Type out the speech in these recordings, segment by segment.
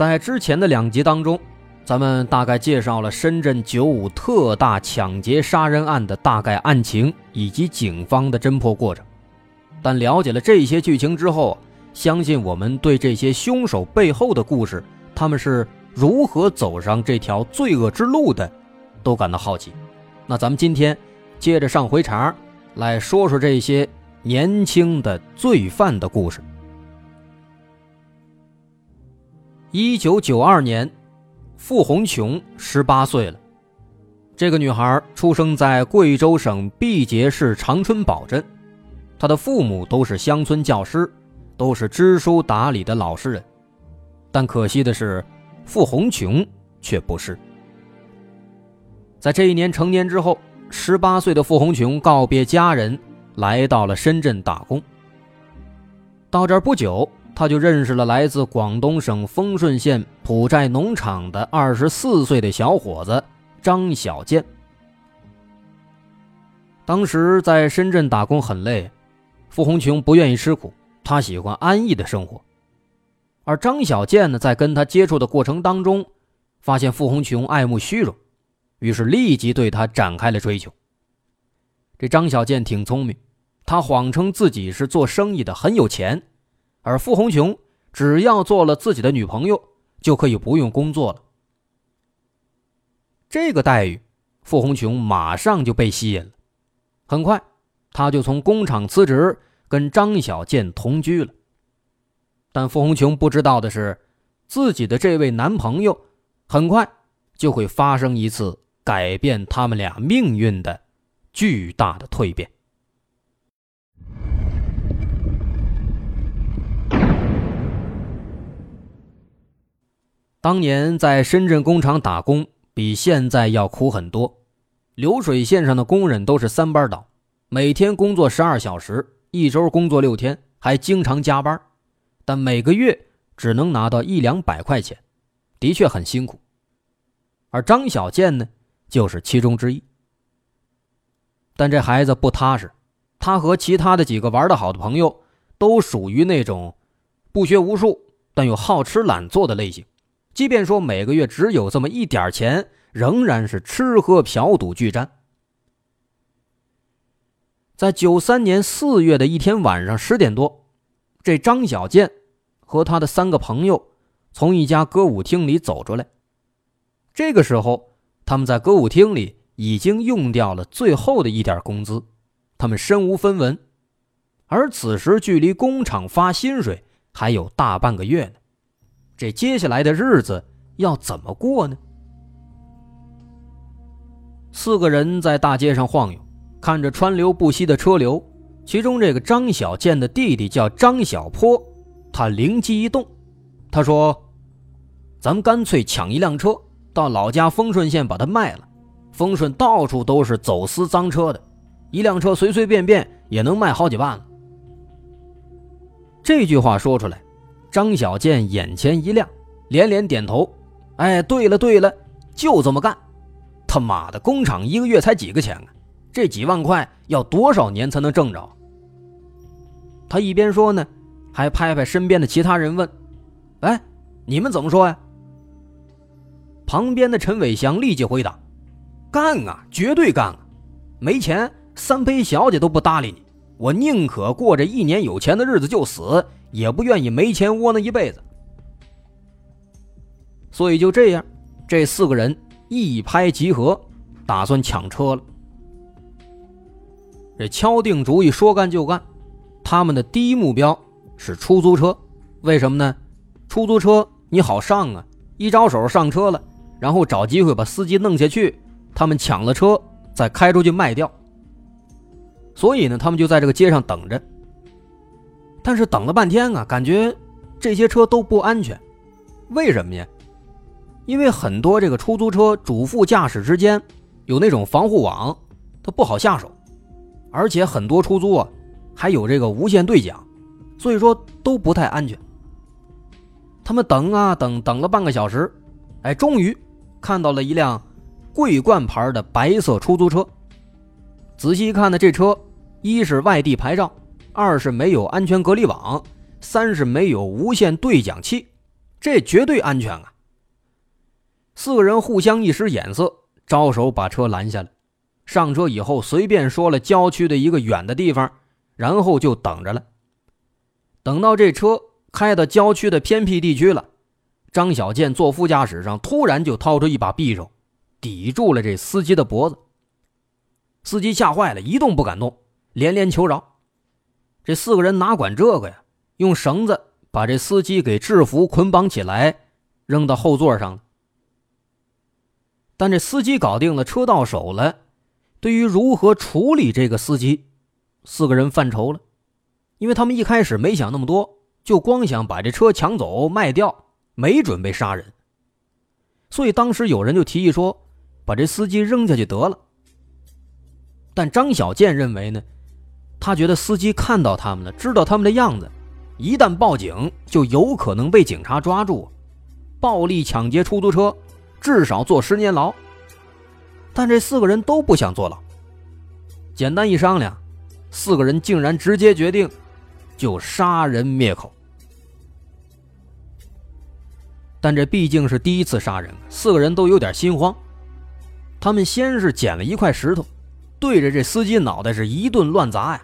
在之前的两集当中，咱们大概介绍了深圳九五特大抢劫杀人案的大概案情以及警方的侦破过程。但了解了这些剧情之后，相信我们对这些凶手背后的故事，他们是如何走上这条罪恶之路的，都感到好奇。那咱们今天接着上回茬，来说说这些年轻的罪犯的故事。一九九二年，傅红琼十八岁了。这个女孩出生在贵州省毕节市长春堡镇，她的父母都是乡村教师，都是知书达理的老实人。但可惜的是，傅红琼却不是。在这一年成年之后，十八岁的傅红琼告别家人，来到了深圳打工。到这儿不久。他就认识了来自广东省丰顺县埔寨农场的二十四岁的小伙子张小建。当时在深圳打工很累，傅红琼不愿意吃苦，他喜欢安逸的生活。而张小建呢，在跟他接触的过程当中，发现傅红琼爱慕虚荣，于是立即对他展开了追求。这张小建挺聪明，他谎称自己是做生意的，很有钱。而傅红琼只要做了自己的女朋友，就可以不用工作了。这个待遇，傅红琼马上就被吸引了。很快，他就从工厂辞职，跟张小建同居了。但傅红琼不知道的是，自己的这位男朋友，很快就会发生一次改变他们俩命运的巨大的蜕变。当年在深圳工厂打工，比现在要苦很多。流水线上的工人都是三班倒，每天工作十二小时，一周工作六天，还经常加班，但每个月只能拿到一两百块钱，的确很辛苦。而张小建呢，就是其中之一。但这孩子不踏实，他和其他的几个玩得好的朋友，都属于那种不学无术但又好吃懒做的类型。即便说每个月只有这么一点钱，仍然是吃喝嫖赌俱沾。在九三年四月的一天晚上十点多，这张小建和他的三个朋友从一家歌舞厅里走出来。这个时候，他们在歌舞厅里已经用掉了最后的一点工资，他们身无分文。而此时距离工厂发薪水还有大半个月呢。这接下来的日子要怎么过呢？四个人在大街上晃悠，看着川流不息的车流。其中这个张小建的弟弟叫张小坡，他灵机一动，他说：“咱们干脆抢一辆车，到老家丰顺县把它卖了。丰顺到处都是走私赃车的，一辆车随随便便也能卖好几万。”这句话说出来。张小建眼前一亮，连连点头：“哎，对了对了，就这么干！他妈的，工厂一个月才几个钱啊？这几万块要多少年才能挣着？”他一边说呢，还拍拍身边的其他人问：“哎，你们怎么说呀？”旁边的陈伟祥立即回答：“干啊，绝对干啊！没钱，三陪小姐都不搭理你。我宁可过这一年有钱的日子就死。”也不愿意没钱窝囊一辈子，所以就这样，这四个人一拍即合，打算抢车了。这敲定主意，说干就干。他们的第一目标是出租车，为什么呢？出租车你好上啊，一招手上车了，然后找机会把司机弄下去，他们抢了车再开出去卖掉。所以呢，他们就在这个街上等着。但是等了半天啊，感觉这些车都不安全，为什么呀？因为很多这个出租车主副驾驶之间有那种防护网，它不好下手，而且很多出租啊还有这个无线对讲，所以说都不太安全。他们等啊等，等了半个小时，哎，终于看到了一辆桂冠牌的白色出租车。仔细一看呢，这车一是外地牌照，二是没有安全隔离网，三是没有无线对讲器，这绝对安全啊！四个人互相一使眼色，招手把车拦下来。上车以后，随便说了郊区的一个远的地方，然后就等着了。等到这车。开到郊区的偏僻地区了，张小健坐副驾驶上，突然就掏出一把匕首，抵住了这司机的脖子。司机吓坏了，一动不敢动，连连求饶。这四个人哪管这个呀？用绳子把这司机给制服、捆绑起来，扔到后座上了。但这司机搞定了，车到手了。对于如何处理这个司机，四个人犯愁了，因为他们一开始没想那么多。就光想把这车抢走卖掉，没准备杀人。所以当时有人就提议说，把这司机扔下去得了。但张小健认为呢，他觉得司机看到他们了，知道他们的样子，一旦报警就有可能被警察抓住，暴力抢劫出租车，至少坐十年牢。但这四个人都不想坐牢。简单一商量，四个人竟然直接决定。就杀人灭口，但这毕竟是第一次杀人，四个人都有点心慌。他们先是捡了一块石头，对着这司机脑袋是一顿乱砸呀，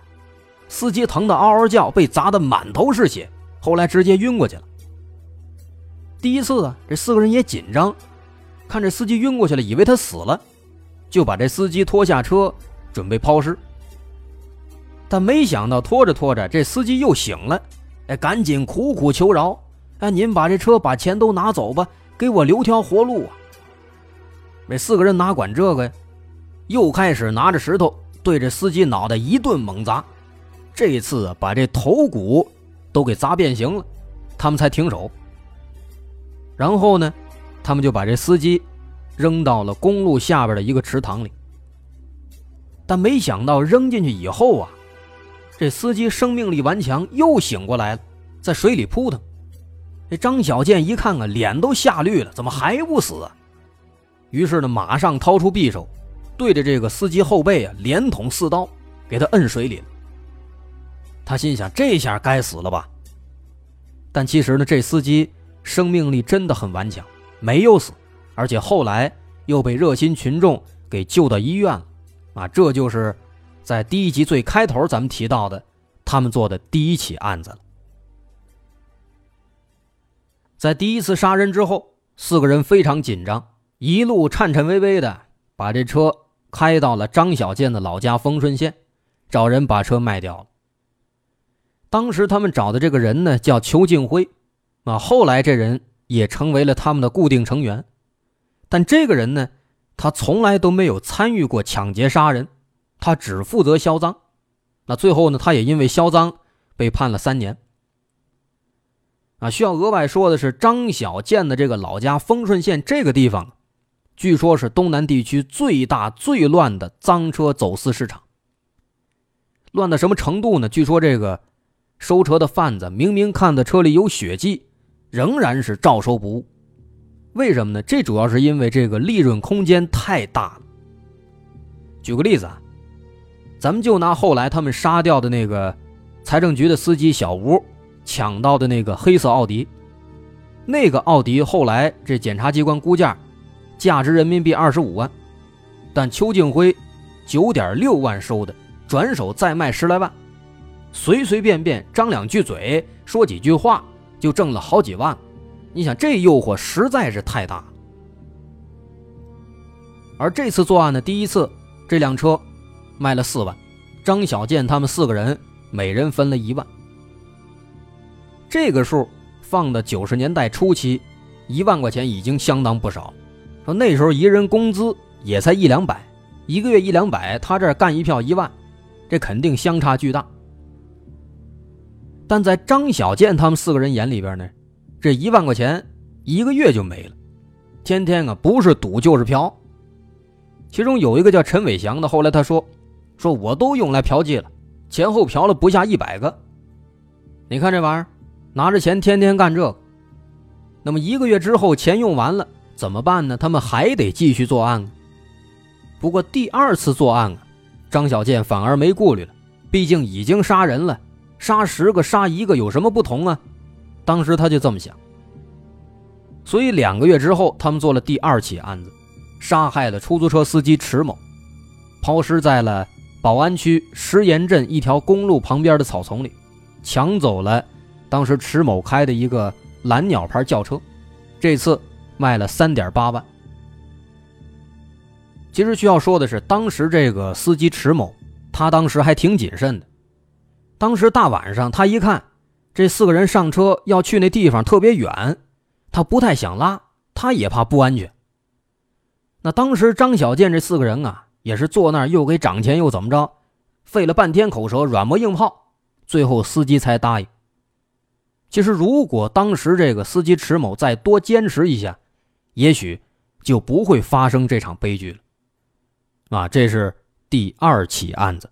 司机疼得嗷嗷叫，被砸得满头是血，后来直接晕过去了。第一次啊，这四个人也紧张，看这司机晕过去了，以为他死了，就把这司机拖下车，准备抛尸。但没想到拖着拖着，这司机又醒了，哎，赶紧苦苦求饶，哎，您把这车把钱都拿走吧，给我留条活路啊！这四个人哪管这个呀，又开始拿着石头对着司机脑袋一顿猛砸，这次把这头骨都给砸变形了，他们才停手。然后呢，他们就把这司机扔到了公路下边的一个池塘里，但没想到扔进去以后啊。这司机生命力顽强，又醒过来了，在水里扑腾。这张小健一看啊，脸都吓绿了，怎么还不死啊？于是呢，马上掏出匕首，对着这个司机后背啊，连捅四刀，给他摁水里了。他心想：这下该死了吧？但其实呢，这司机生命力真的很顽强，没有死，而且后来又被热心群众给救到医院了。啊，这就是。在第一集最开头，咱们提到的他们做的第一起案子了。在第一次杀人之后，四个人非常紧张，一路颤颤巍巍的把这车开到了张小健的老家丰顺县，找人把车卖掉了。当时他们找的这个人呢，叫邱敬辉，啊，后来这人也成为了他们的固定成员。但这个人呢，他从来都没有参与过抢劫杀人。他只负责销赃，那最后呢？他也因为销赃被判了三年。啊，需要额外说的是，张小建的这个老家丰顺县这个地方，据说是东南地区最大最乱的赃车走私市场。乱到什么程度呢？据说这个收车的贩子明明看到车里有血迹，仍然是照收不误。为什么呢？这主要是因为这个利润空间太大了。举个例子啊。咱们就拿后来他们杀掉的那个财政局的司机小吴抢到的那个黑色奥迪，那个奥迪后来这检察机关估价价值人民币二十五万，但邱敬辉九点六万收的，转手再卖十来万，随随便便张两句嘴说几句话就挣了好几万，你想这诱惑实在是太大。而这次作案的第一次，这辆车。卖了四万，张小健他们四个人每人分了一万。这个数放到九十年代初期，一万块钱已经相当不少。说那时候一人工资也才一两百，一个月一两百，他这干一票一万，这肯定相差巨大。但在张小健他们四个人眼里边呢，这一万块钱一个月就没了，天天啊不是赌就是嫖。其中有一个叫陈伟祥的，后来他说：“说我都用来嫖妓了，前后嫖了不下一百个。你看这玩意儿，拿着钱天天干这个。那么一个月之后钱用完了怎么办呢？他们还得继续作案。不过第二次作案啊，张小健反而没顾虑了，毕竟已经杀人了，杀十个杀一个有什么不同啊？当时他就这么想。所以两个月之后，他们做了第二起案子。”杀害了出租车司机迟某，抛尸在了宝安区石岩镇一条公路旁边的草丛里，抢走了当时迟某开的一个蓝鸟牌轿车，这次卖了三点八万。其实需要说的是，当时这个司机迟某，他当时还挺谨慎的。当时大晚上，他一看这四个人上车要去那地方特别远，他不太想拉，他也怕不安全。那当时张小健这四个人啊，也是坐那儿又给涨钱又怎么着，费了半天口舌，软磨硬泡，最后司机才答应。其实如果当时这个司机迟某再多坚持一下，也许就不会发生这场悲剧了。啊，这是第二起案子。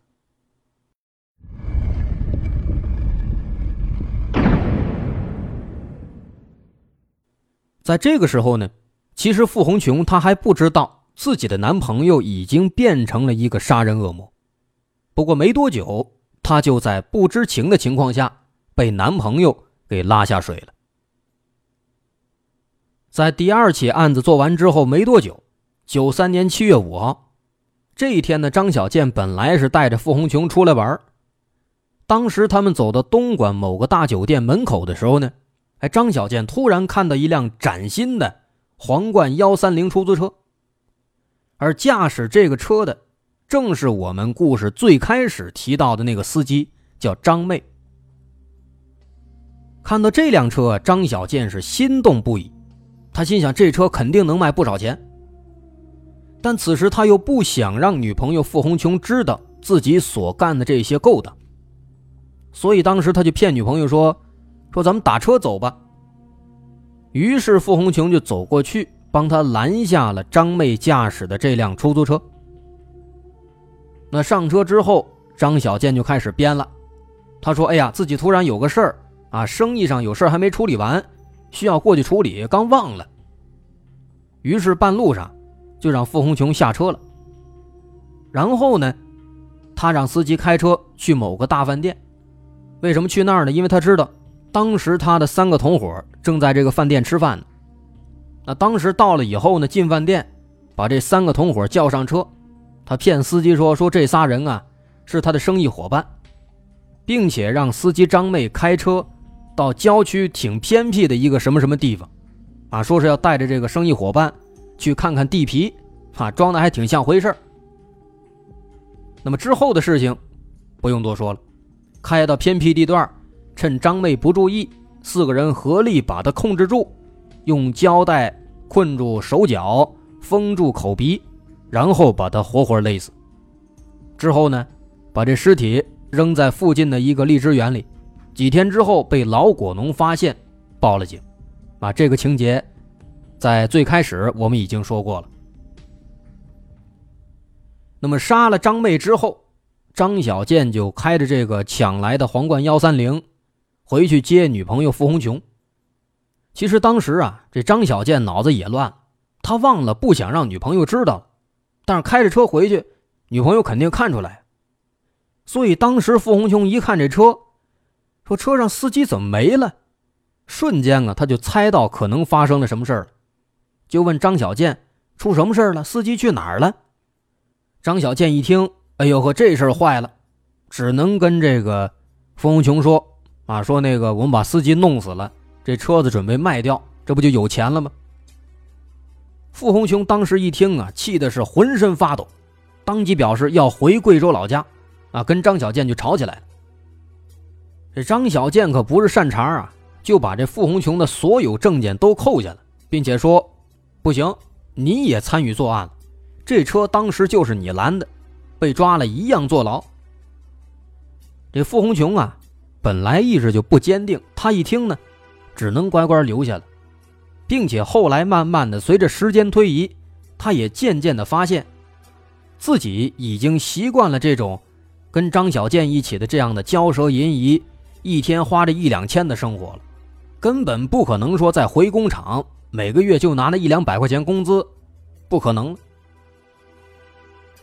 在这个时候呢。其实傅红琼她还不知道自己的男朋友已经变成了一个杀人恶魔，不过没多久，她就在不知情的情况下被男朋友给拉下水了。在第二起案子做完之后没多久，九三年七月五号这一天呢，张小健本来是带着傅红琼出来玩，当时他们走到东莞某个大酒店门口的时候呢，哎，张小健突然看到一辆崭新的。皇冠幺三零出租车，而驾驶这个车的正是我们故事最开始提到的那个司机，叫张妹。看到这辆车，张小健是心动不已，他心想这车肯定能卖不少钱。但此时他又不想让女朋友傅红琼知道自己所干的这些勾当，所以当时他就骗女朋友说：“说咱们打车走吧。”于是傅红琼就走过去，帮他拦下了张妹驾驶的这辆出租车。那上车之后，张小健就开始编了。他说：“哎呀，自己突然有个事儿啊，生意上有事儿还没处理完，需要过去处理，刚忘了。”于是半路上就让傅红琼下车了。然后呢，他让司机开车去某个大饭店。为什么去那儿呢？因为他知道。当时他的三个同伙正在这个饭店吃饭呢。那当时到了以后呢，进饭店，把这三个同伙叫上车，他骗司机说说这仨人啊是他的生意伙伴，并且让司机张妹开车到郊区挺偏僻的一个什么什么地方，啊，说是要带着这个生意伙伴去看看地皮，啊，装的还挺像回事那么之后的事情不用多说了，开到偏僻地段。趁张妹不注意，四个人合力把她控制住，用胶带困住手脚，封住口鼻，然后把她活活勒死。之后呢，把这尸体扔在附近的一个荔枝园里。几天之后，被老果农发现，报了警。啊，这个情节在最开始我们已经说过了。那么杀了张妹之后，张小健就开着这个抢来的皇冠幺三零。回去接女朋友傅红琼。其实当时啊，这张小健脑子也乱，他忘了不想让女朋友知道，但是开着车回去，女朋友肯定看出来。所以当时傅红琼一看这车，说车上司机怎么没了？瞬间啊，他就猜到可能发生了什么事儿了，就问张小健出什么事儿了？司机去哪儿了？张小健一听，哎呦呵，这事儿坏了，只能跟这个傅红琼说。啊，说那个我们把司机弄死了，这车子准备卖掉，这不就有钱了吗？傅红琼当时一听啊，气的是浑身发抖，当即表示要回贵州老家，啊，跟张小健就吵起来了。这张小健可不是善茬啊，就把这傅红琼的所有证件都扣下了，并且说：“不行，你也参与作案了，这车当时就是你拦的，被抓了一样坐牢。”这傅红琼啊。本来意志就不坚定，他一听呢，只能乖乖留下了。并且后来慢慢的随着时间推移，他也渐渐的发现，自己已经习惯了这种跟张小健一起的这样的骄奢淫逸，一天花着一两千的生活了，根本不可能说再回工厂每个月就拿那一两百块钱工资，不可能。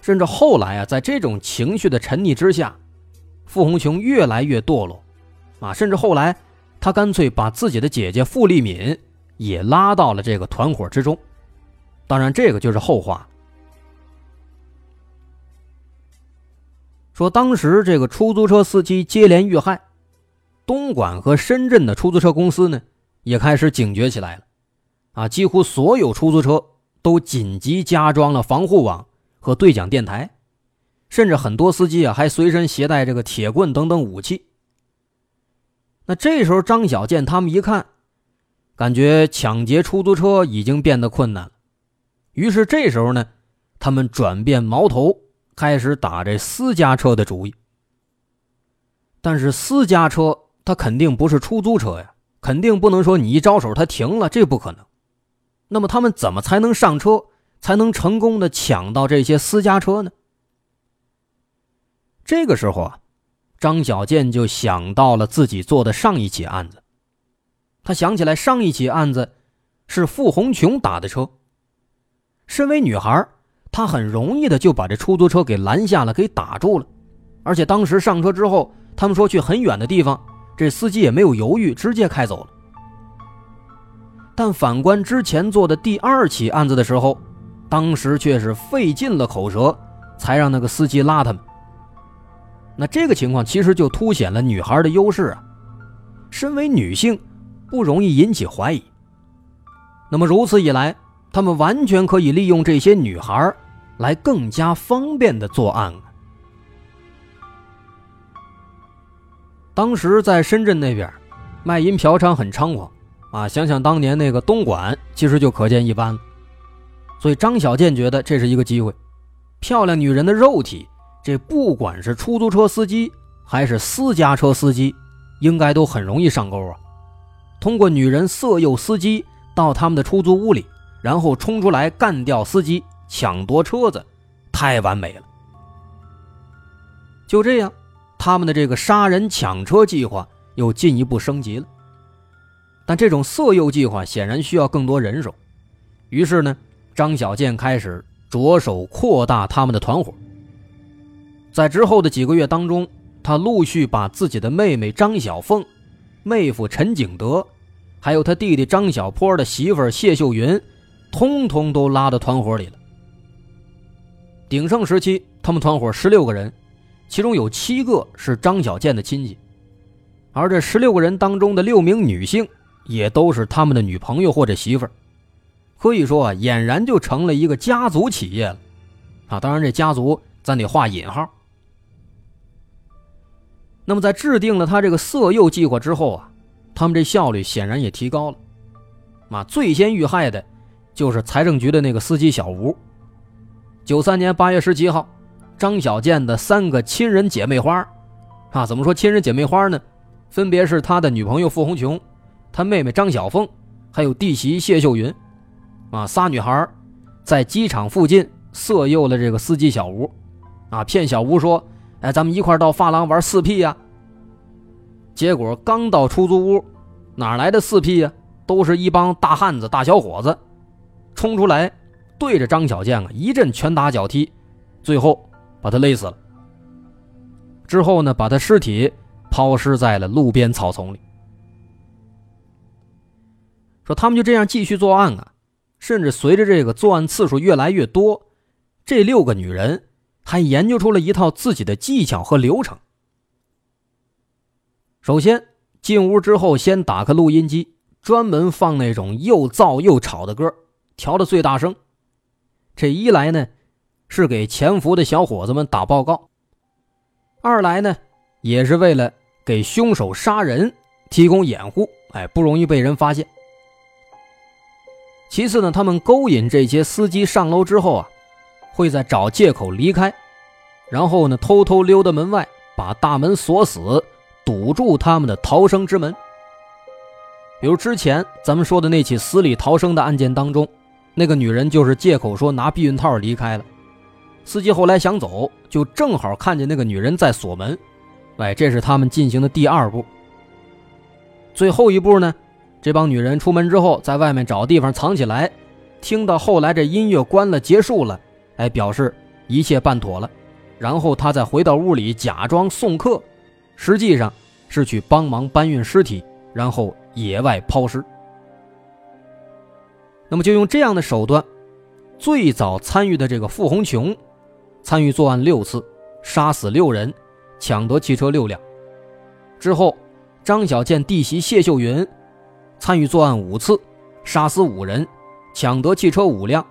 甚至后来啊，在这种情绪的沉溺之下，傅红琼越来越堕落，啊，甚至后来他干脆把自己的姐姐傅丽敏也拉到了这个团伙之中。当然，这个就是后话。说当时这个出租车司机接连遇害，东莞和深圳的出租车公司呢也开始警觉起来了，啊，几乎所有出租车都紧急加装了防护网。和对讲电台，甚至很多司机啊还随身携带这个铁棍等等武器。那这时候张小健他们一看，感觉抢劫出租车已经变得困难了，于是这时候呢，他们转变矛头，开始打这私家车的主意。但是私家车它肯定不是出租车呀，肯定不能说你一招手它停了，这不可能。那么他们怎么才能上车？才能成功的抢到这些私家车呢？这个时候啊，张小健就想到了自己做的上一起案子。他想起来上一起案子是傅红琼打的车。身为女孩，她很容易的就把这出租车给拦下了，给打住了。而且当时上车之后，他们说去很远的地方，这司机也没有犹豫，直接开走了。但反观之前做的第二起案子的时候，当时却是费尽了口舌，才让那个司机拉他们。那这个情况其实就凸显了女孩的优势啊，身为女性，不容易引起怀疑。那么如此一来，他们完全可以利用这些女孩，来更加方便的作案。当时在深圳那边，卖淫嫖娼很猖狂啊，想想当年那个东莞，其实就可见一斑。所以张小健觉得这是一个机会，漂亮女人的肉体，这不管是出租车司机还是私家车司机，应该都很容易上钩啊。通过女人色诱司机到他们的出租屋里，然后冲出来干掉司机，抢夺车子，太完美了。就这样，他们的这个杀人抢车计划又进一步升级了。但这种色诱计划显然需要更多人手，于是呢。张小健开始着手扩大他们的团伙。在之后的几个月当中，他陆续把自己的妹妹张小凤、妹夫陈景德，还有他弟弟张小坡的媳妇谢秀云，通通都拉到团伙里了。鼎盛时期，他们团伙十六个人，其中有七个是张小健的亲戚，而这十六个人当中的六名女性，也都是他们的女朋友或者媳妇儿。可以说啊，俨然就成了一个家族企业了，啊，当然这家族咱得画引号。那么在制定了他这个色诱计划之后啊，他们这效率显然也提高了，啊，最先遇害的，就是财政局的那个司机小吴。九三年八月十七号，张小健的三个亲人姐妹花，啊，怎么说亲人姐妹花呢？分别是他的女朋友傅红琼，他妹妹张小凤，还有弟媳谢秀云。啊，仨女孩在机场附近色诱了这个司机小吴，啊，骗小吴说：“哎，咱们一块到发廊玩四 P 呀。”结果刚到出租屋，哪来的四 P 呀？都是一帮大汉子、大小伙子，冲出来对着张小健啊一阵拳打脚踢，最后把他勒死了。之后呢，把他尸体抛尸在了路边草丛里。说他们就这样继续作案啊。甚至随着这个作案次数越来越多，这六个女人还研究出了一套自己的技巧和流程。首先进屋之后，先打开录音机，专门放那种又燥又吵的歌，调的最大声。这一来呢，是给潜伏的小伙子们打报告；二来呢，也是为了给凶手杀人提供掩护，哎，不容易被人发现。其次呢，他们勾引这些司机上楼之后啊，会在找借口离开，然后呢，偷偷溜到门外，把大门锁死，堵住他们的逃生之门。比如之前咱们说的那起死里逃生的案件当中，那个女人就是借口说拿避孕套离开了，司机后来想走，就正好看见那个女人在锁门，哎，这是他们进行的第二步。最后一步呢，这帮女人出门之后，在外面找地方藏起来，听到后来这音乐关了结束了，哎，表示一切办妥了，然后他再回到屋里假装送客，实际上是去帮忙搬运尸体，然后野外抛尸。那么就用这样的手段，最早参与的这个傅红琼，参与作案六次，杀死六人，抢得汽车六辆，之后。张小建弟媳谢秀云参与作案五次，杀死五人，抢得汽车五辆。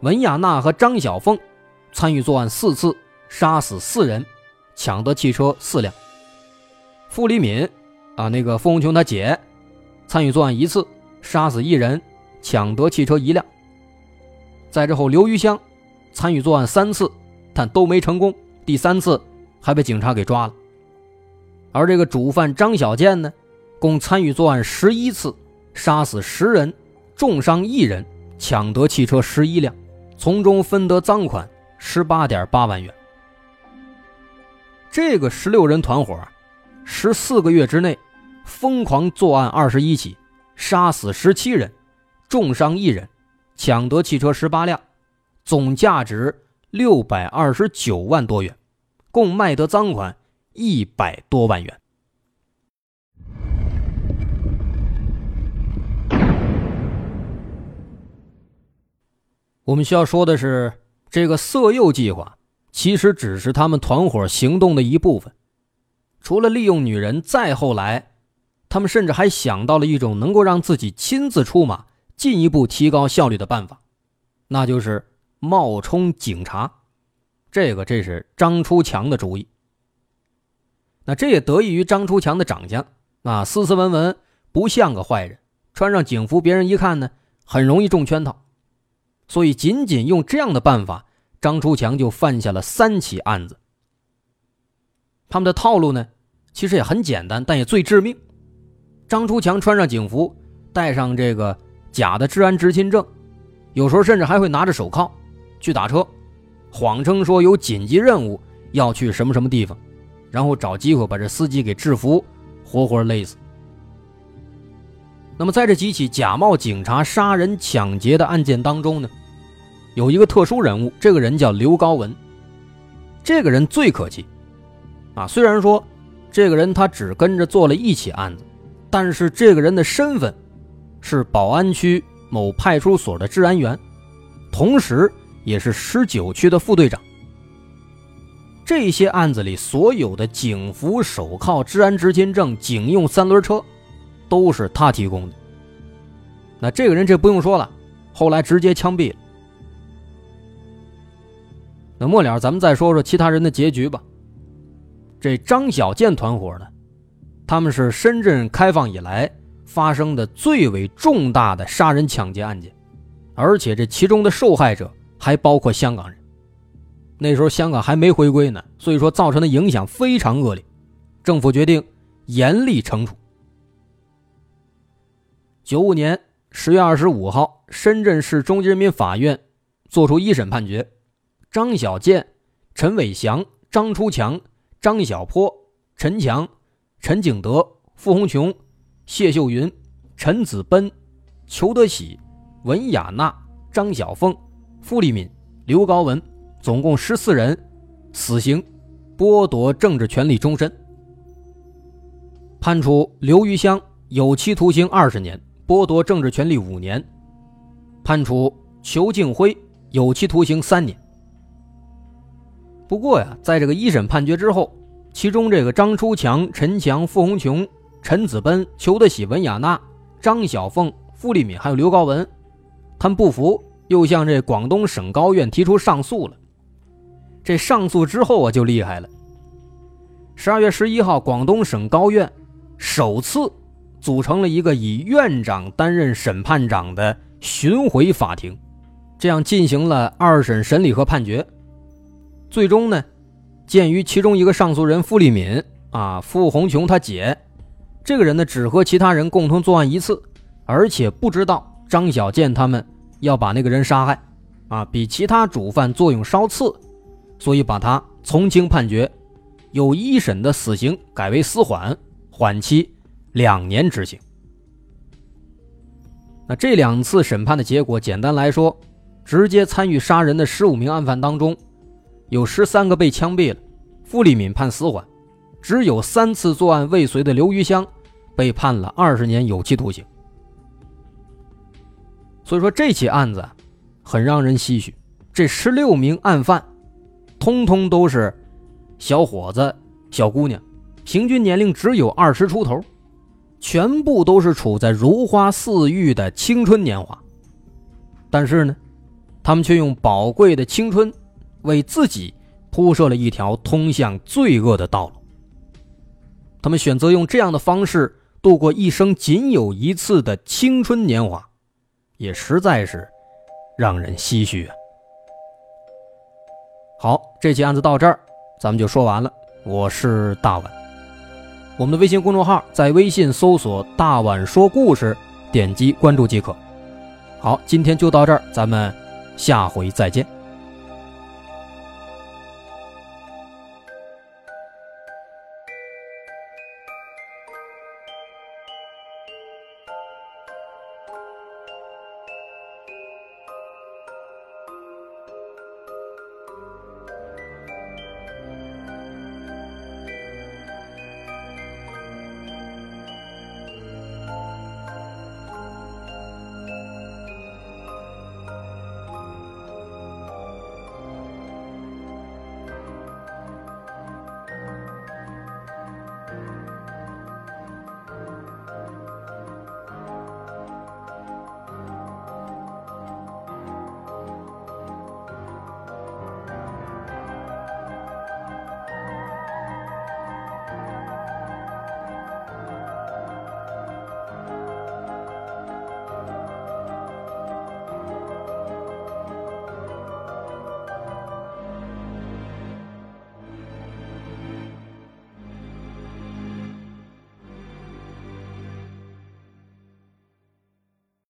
文雅娜和张小凤参与作案四次，杀死四人，抢得汽车四辆。傅立敏啊，那个傅红琼他姐参与作案一次，杀死一人，抢得汽车一辆。在之后，刘余香参与作案三次，但都没成功，第三次还被警察给抓了。而这个主犯张小建呢，共参与作案十一次，杀死十人，重伤一人，抢得汽车十一辆，从中分得赃款十八点八万元。这个十六人团伙，十四个月之内，疯狂作案二十一起，杀死十七人，重伤一人，抢得汽车十八辆，总价值六百二十九万多元，共卖得赃款。一百多万元。我们需要说的是，这个色诱计划其实只是他们团伙行动的一部分。除了利用女人，再后来，他们甚至还想到了一种能够让自己亲自出马、进一步提高效率的办法，那就是冒充警察。这个，这是张出强的主意。那这也得益于张出强的长相啊，斯斯文文，不像个坏人。穿上警服，别人一看呢，很容易中圈套。所以，仅仅用这样的办法，张出强就犯下了三起案子。他们的套路呢，其实也很简单，但也最致命。张出强穿上警服，带上这个假的治安执勤证，有时候甚至还会拿着手铐去打车，谎称说有紧急任务要去什么什么地方。然后找机会把这司机给制服，活活累死。那么在这几起假冒警察杀人抢劫的案件当中呢，有一个特殊人物，这个人叫刘高文。这个人最可气，啊，虽然说这个人他只跟着做了一起案子，但是这个人的身份是宝安区某派出所的治安员，同时也是十九区的副队长。这些案子里所有的警服、手铐、治安执勤证、警用三轮车，都是他提供的。那这个人这不用说了，后来直接枪毙了。那末了，咱们再说说其他人的结局吧。这张小建团伙呢，他们是深圳开放以来发生的最为重大的杀人抢劫案件，而且这其中的受害者还包括香港人。那时候香港还没回归呢，所以说造成的影响非常恶劣，政府决定严厉惩处。九五年十月二十五号，深圳市中级人民法院作出一审判决：张小建、陈伟祥、张出强、张小坡、陈强、陈景德、傅红琼、谢秀云、陈子奔、裘德喜、文雅娜、张小凤、傅立敏、刘高文。总共十四人，死刑，剥夺政治权利终身。判处刘余香有期徒刑二十年，剥夺政治权利五年。判处裘敬辉有期徒刑三年。不过呀，在这个一审判决之后，其中这个张出强、陈强、傅红琼、陈子奔、裘德喜、文雅娜、张小凤、傅立敏还有刘高文，他们不服，又向这广东省高院提出上诉了。这上诉之后啊，就厉害了。十二月十一号，广东省高院首次组成了一个以院长担任审判长的巡回法庭，这样进行了二审审理和判决。最终呢，鉴于其中一个上诉人傅立敏啊、傅红琼他姐这个人呢只和其他人共同作案一次，而且不知道张小建他们要把那个人杀害，啊，比其他主犯作用稍次，所以把他从轻判决，由一审的死刑改为死缓，缓期两年执行。那这两次审判的结果，简单来说，直接参与杀人的十五名案犯当中，有十三个被枪毙了，傅立敏判死缓，只有三次作案未遂的刘余香被判了二十年有期徒刑。所以说这起案子很让人唏嘘，这十六名案犯，通通都是小伙子、小姑娘，平均年龄只有二十出头。全部都是处在如花似玉的青春年华，但是呢，他们却用宝贵的青春，为自己铺设了一条通向罪恶的道路。他们选择用这样的方式度过一生仅有一次的青春年华，也实在是让人唏嘘啊。好，这期案子到这儿，咱们就说完了。我是大碗。我们的微信公众号在微信搜索“大碗说故事”，点击关注即可。好，今天就到这儿，咱们下回再见。